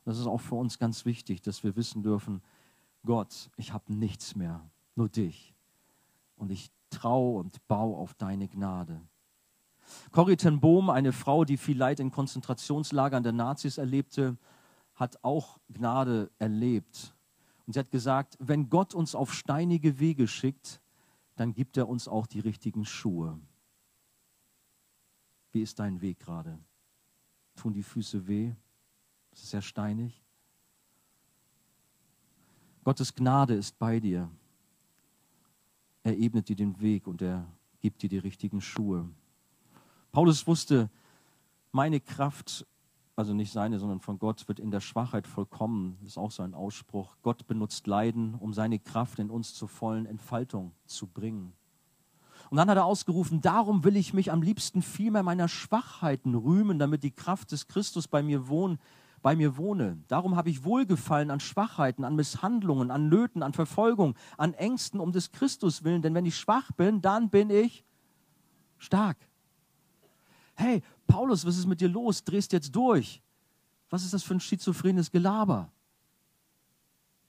Das ist auch für uns ganz wichtig, dass wir wissen dürfen, Gott, ich habe nichts mehr, nur dich. Und ich traue und baue auf deine Gnade. Corrie ten Bohm, eine Frau, die viel Leid in Konzentrationslagern der Nazis erlebte, hat auch Gnade erlebt. Und sie hat gesagt, wenn Gott uns auf steinige Wege schickt, dann gibt er uns auch die richtigen Schuhe. Wie ist dein Weg gerade? Tun die Füße weh? Ist es sehr steinig? Gottes Gnade ist bei dir. Er ebnet dir den Weg und er gibt dir die richtigen Schuhe. Paulus wusste, meine Kraft also nicht seine, sondern von Gott, wird in der Schwachheit vollkommen. Das ist auch so ein Ausspruch. Gott benutzt Leiden, um seine Kraft in uns zur vollen Entfaltung zu bringen. Und dann hat er ausgerufen, darum will ich mich am liebsten vielmehr meiner Schwachheiten rühmen, damit die Kraft des Christus bei mir, wohn, bei mir wohne. Darum habe ich Wohlgefallen an Schwachheiten, an Misshandlungen, an Nöten, an Verfolgung, an Ängsten um des Christus willen. Denn wenn ich schwach bin, dann bin ich stark. Hey, Paulus, was ist mit dir los? Drehst jetzt durch. Was ist das für ein schizophrenes Gelaber?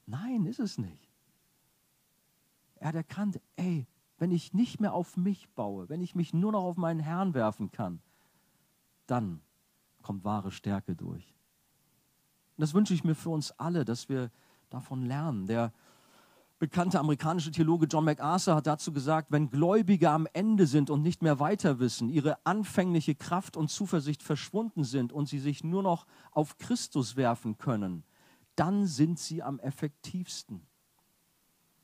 Nein, ist es nicht. Er hat erkannt, ey, wenn ich nicht mehr auf mich baue, wenn ich mich nur noch auf meinen Herrn werfen kann, dann kommt wahre Stärke durch. Und das wünsche ich mir für uns alle, dass wir davon lernen. Der bekannte amerikanische Theologe John MacArthur hat dazu gesagt, wenn Gläubige am Ende sind und nicht mehr weiter wissen, ihre anfängliche Kraft und Zuversicht verschwunden sind und sie sich nur noch auf Christus werfen können, dann sind sie am effektivsten.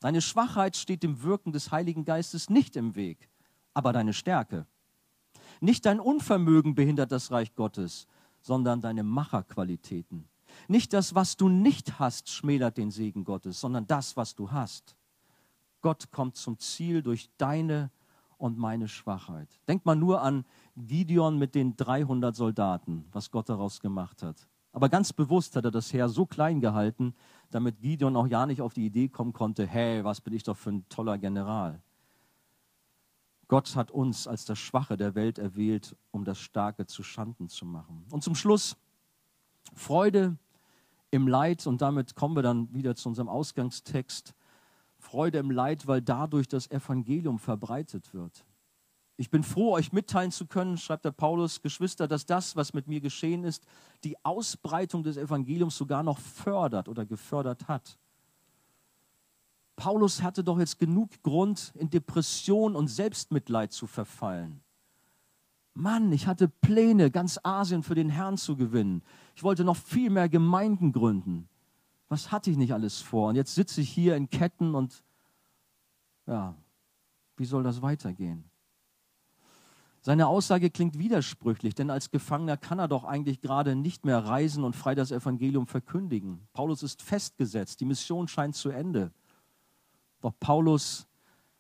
Deine Schwachheit steht dem Wirken des Heiligen Geistes nicht im Weg, aber deine Stärke. Nicht dein Unvermögen behindert das Reich Gottes, sondern deine Macherqualitäten. Nicht das, was du nicht hast, schmälert den Segen Gottes, sondern das, was du hast. Gott kommt zum Ziel durch deine und meine Schwachheit. Denk mal nur an Gideon mit den 300 Soldaten, was Gott daraus gemacht hat. Aber ganz bewusst hat er das Heer so klein gehalten, damit Gideon auch ja nicht auf die Idee kommen konnte, hey, was bin ich doch für ein toller General. Gott hat uns als das Schwache der Welt erwählt, um das Starke zu Schanden zu machen. Und zum Schluss Freude im Leid, und damit kommen wir dann wieder zu unserem Ausgangstext. Freude im Leid, weil dadurch das Evangelium verbreitet wird. Ich bin froh, euch mitteilen zu können, schreibt der Paulus, Geschwister, dass das, was mit mir geschehen ist, die Ausbreitung des Evangeliums sogar noch fördert oder gefördert hat. Paulus hatte doch jetzt genug Grund, in Depression und Selbstmitleid zu verfallen. Mann, ich hatte Pläne, ganz Asien für den Herrn zu gewinnen. Ich wollte noch viel mehr Gemeinden gründen. Was hatte ich nicht alles vor? Und jetzt sitze ich hier in Ketten und ja, wie soll das weitergehen? Seine Aussage klingt widersprüchlich, denn als Gefangener kann er doch eigentlich gerade nicht mehr reisen und frei das Evangelium verkündigen. Paulus ist festgesetzt, die Mission scheint zu Ende. Doch Paulus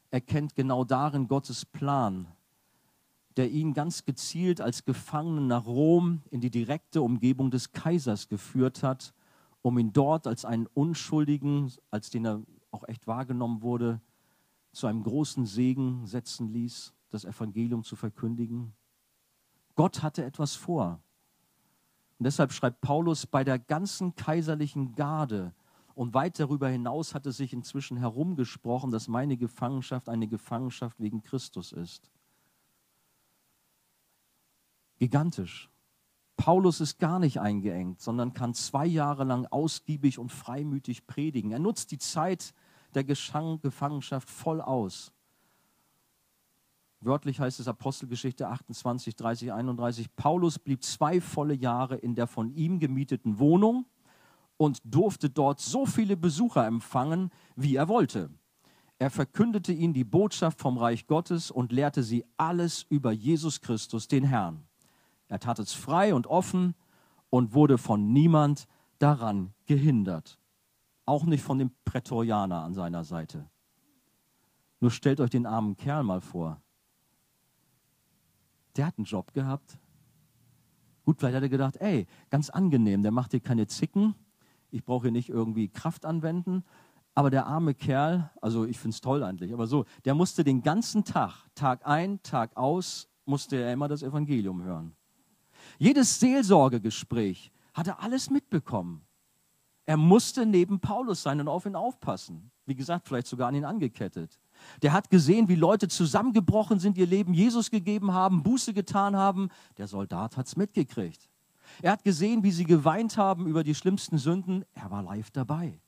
erkennt genau darin Gottes Plan, der ihn ganz gezielt als Gefangenen nach Rom in die direkte Umgebung des Kaisers geführt hat, um ihn dort als einen Unschuldigen, als den er auch echt wahrgenommen wurde, zu einem großen Segen setzen ließ, das Evangelium zu verkündigen. Gott hatte etwas vor. Und deshalb schreibt Paulus, bei der ganzen kaiserlichen Garde und weit darüber hinaus hat es sich inzwischen herumgesprochen, dass meine Gefangenschaft eine Gefangenschaft wegen Christus ist. Gigantisch. Paulus ist gar nicht eingeengt, sondern kann zwei Jahre lang ausgiebig und freimütig predigen. Er nutzt die Zeit der Gefangenschaft voll aus. Wörtlich heißt es Apostelgeschichte 28, 30, 31. Paulus blieb zwei volle Jahre in der von ihm gemieteten Wohnung und durfte dort so viele Besucher empfangen, wie er wollte. Er verkündete ihnen die Botschaft vom Reich Gottes und lehrte sie alles über Jesus Christus, den Herrn. Er tat es frei und offen und wurde von niemand daran gehindert. Auch nicht von dem Prätorianer an seiner Seite. Nur stellt euch den armen Kerl mal vor. Der hat einen Job gehabt. Gut, vielleicht hat er gedacht, ey, ganz angenehm, der macht hier keine Zicken, ich brauche hier nicht irgendwie Kraft anwenden. Aber der arme Kerl, also ich finde es toll eigentlich, aber so, der musste den ganzen Tag, Tag ein, Tag aus, musste er immer das Evangelium hören. Jedes Seelsorgegespräch hat er alles mitbekommen. Er musste neben Paulus sein und auf ihn aufpassen. Wie gesagt, vielleicht sogar an ihn angekettet. Der hat gesehen, wie Leute zusammengebrochen sind, ihr Leben Jesus gegeben haben, Buße getan haben. Der Soldat hat es mitgekriegt. Er hat gesehen, wie sie geweint haben über die schlimmsten Sünden. Er war live dabei.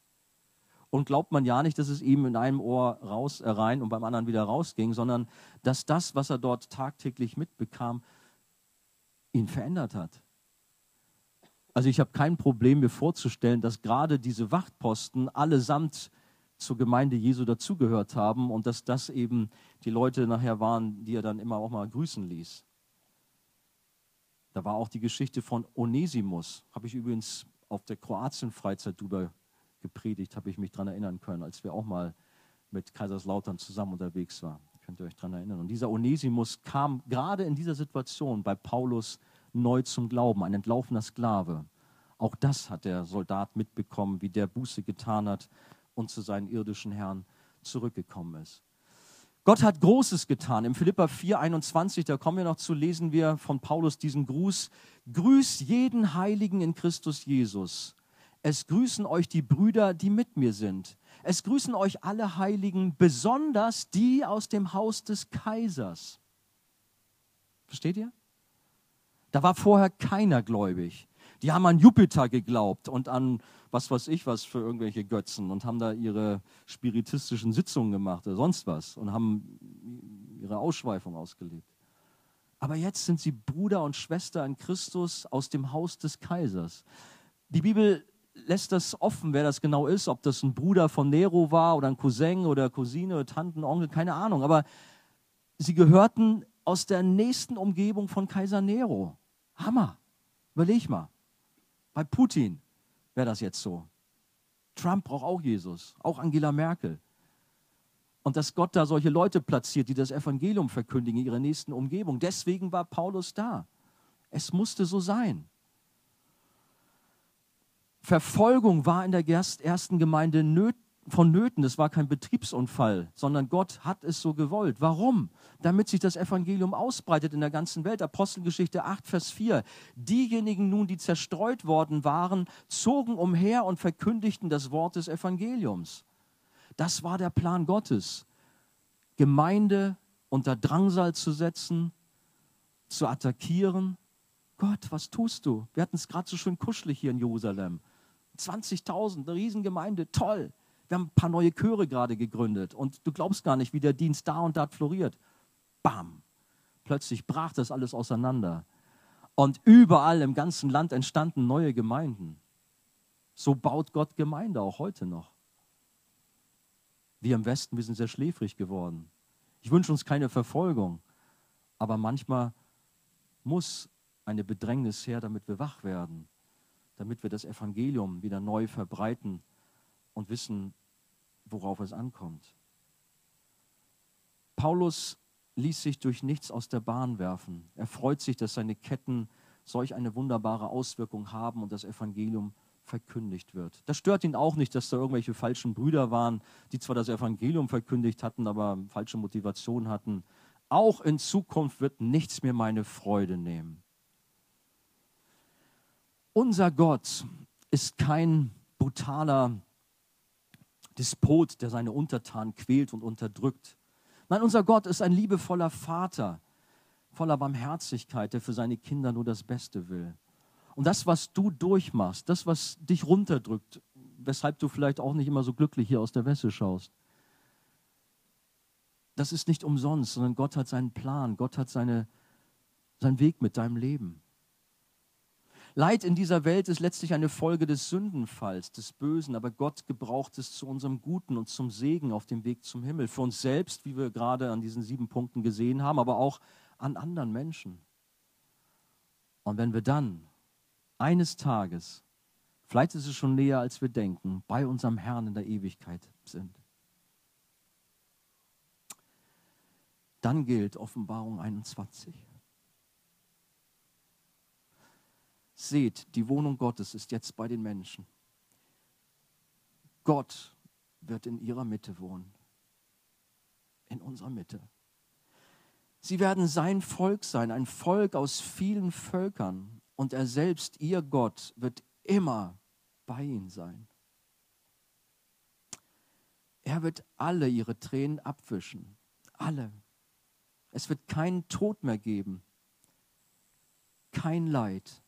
Und glaubt man ja nicht, dass es ihm in einem Ohr raus äh, rein und beim anderen wieder rausging, sondern dass das, was er dort tagtäglich mitbekam, ihn verändert hat. Also ich habe kein Problem, mir vorzustellen, dass gerade diese Wachtposten allesamt zur Gemeinde Jesu dazugehört haben und dass das eben die Leute nachher waren, die er dann immer auch mal grüßen ließ. Da war auch die Geschichte von Onesimus, habe ich übrigens auf der Kroatien-Freizeit drüber gepredigt, habe ich mich daran erinnern können, als wir auch mal mit Kaiserslautern zusammen unterwegs waren. Könnt ihr euch daran erinnern? Und dieser Onesimus kam gerade in dieser Situation bei Paulus neu zum Glauben, ein entlaufener Sklave. Auch das hat der Soldat mitbekommen, wie der Buße getan hat und zu seinen irdischen Herrn zurückgekommen ist. Gott hat Großes getan. Im Philippa 4, 21, da kommen wir noch zu, lesen wir von Paulus diesen Gruß. Grüß jeden Heiligen in Christus Jesus. Es grüßen euch die Brüder, die mit mir sind. Es grüßen euch alle Heiligen, besonders die aus dem Haus des Kaisers. Versteht ihr? Da war vorher keiner gläubig. Die haben an Jupiter geglaubt und an was weiß ich was für irgendwelche Götzen und haben da ihre spiritistischen Sitzungen gemacht oder sonst was und haben ihre Ausschweifung ausgelebt. Aber jetzt sind sie Bruder und Schwester in Christus aus dem Haus des Kaisers. Die Bibel lässt das offen, wer das genau ist, ob das ein Bruder von Nero war oder ein Cousin oder Cousine, oder Tanten, Onkel, keine Ahnung. Aber sie gehörten aus der nächsten Umgebung von Kaiser Nero. Hammer. Überleg mal. Bei Putin wäre das jetzt so. Trump braucht auch Jesus, auch Angela Merkel. Und dass Gott da solche Leute platziert, die das Evangelium verkündigen in ihrer nächsten Umgebung. Deswegen war Paulus da. Es musste so sein. Verfolgung war in der ersten Gemeinde vonnöten. Das war kein Betriebsunfall, sondern Gott hat es so gewollt. Warum? Damit sich das Evangelium ausbreitet in der ganzen Welt. Apostelgeschichte 8, Vers 4. Diejenigen nun, die zerstreut worden waren, zogen umher und verkündigten das Wort des Evangeliums. Das war der Plan Gottes. Gemeinde unter Drangsal zu setzen, zu attackieren. Gott, was tust du? Wir hatten es gerade so schön kuschelig hier in Jerusalem. 20.000, eine Riesengemeinde, toll. Wir haben ein paar neue Chöre gerade gegründet und du glaubst gar nicht, wie der Dienst da und da floriert. Bam! Plötzlich brach das alles auseinander. Und überall im ganzen Land entstanden neue Gemeinden. So baut Gott Gemeinde auch heute noch. Wir im Westen, wir sind sehr schläfrig geworden. Ich wünsche uns keine Verfolgung, aber manchmal muss eine Bedrängnis her, damit wir wach werden damit wir das Evangelium wieder neu verbreiten und wissen, worauf es ankommt. Paulus ließ sich durch nichts aus der Bahn werfen. Er freut sich, dass seine Ketten solch eine wunderbare Auswirkung haben und das Evangelium verkündigt wird. Das stört ihn auch nicht, dass da irgendwelche falschen Brüder waren, die zwar das Evangelium verkündigt hatten, aber falsche Motivation hatten. Auch in Zukunft wird nichts mehr meine Freude nehmen. Unser Gott ist kein brutaler Despot, der seine Untertanen quält und unterdrückt. Nein, unser Gott ist ein liebevoller Vater, voller Barmherzigkeit, der für seine Kinder nur das Beste will. Und das, was du durchmachst, das, was dich runterdrückt, weshalb du vielleicht auch nicht immer so glücklich hier aus der Wäsche schaust, das ist nicht umsonst, sondern Gott hat seinen Plan, Gott hat seine, seinen Weg mit deinem Leben. Leid in dieser Welt ist letztlich eine Folge des Sündenfalls, des Bösen, aber Gott gebraucht es zu unserem Guten und zum Segen auf dem Weg zum Himmel. Für uns selbst, wie wir gerade an diesen sieben Punkten gesehen haben, aber auch an anderen Menschen. Und wenn wir dann eines Tages, vielleicht ist es schon näher, als wir denken, bei unserem Herrn in der Ewigkeit sind, dann gilt Offenbarung 21. Seht, die Wohnung Gottes ist jetzt bei den Menschen. Gott wird in ihrer Mitte wohnen. In unserer Mitte. Sie werden sein Volk sein, ein Volk aus vielen Völkern. Und er selbst, ihr Gott, wird immer bei ihnen sein. Er wird alle ihre Tränen abwischen. Alle. Es wird keinen Tod mehr geben. Kein Leid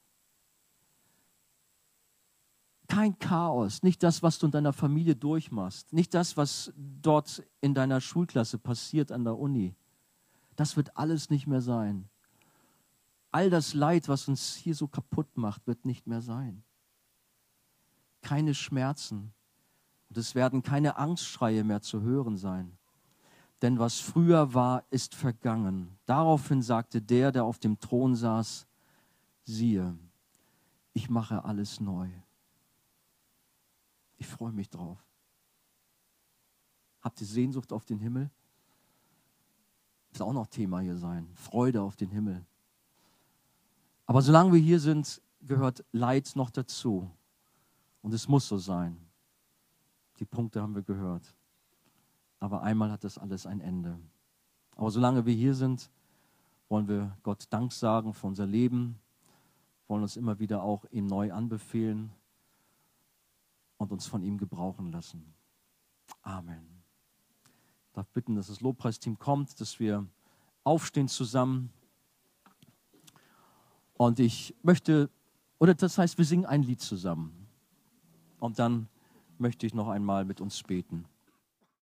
kein Chaos, nicht das, was du in deiner Familie durchmachst, nicht das, was dort in deiner Schulklasse passiert an der Uni. Das wird alles nicht mehr sein. All das Leid, was uns hier so kaputt macht, wird nicht mehr sein. Keine Schmerzen und es werden keine Angstschreie mehr zu hören sein. Denn was früher war, ist vergangen. Daraufhin sagte der, der auf dem Thron saß, siehe, ich mache alles neu. Ich freue mich drauf. Habt ihr Sehnsucht auf den Himmel? Das auch noch Thema hier sein. Freude auf den Himmel. Aber solange wir hier sind, gehört Leid noch dazu. Und es muss so sein. Die Punkte haben wir gehört. Aber einmal hat das alles ein Ende. Aber solange wir hier sind, wollen wir Gott Dank sagen für unser Leben, wollen uns immer wieder auch ihm neu anbefehlen und uns von ihm gebrauchen lassen. Amen. Ich darf bitten, dass das Lobpreisteam kommt, dass wir aufstehen zusammen. Und ich möchte, oder das heißt, wir singen ein Lied zusammen. Und dann möchte ich noch einmal mit uns beten.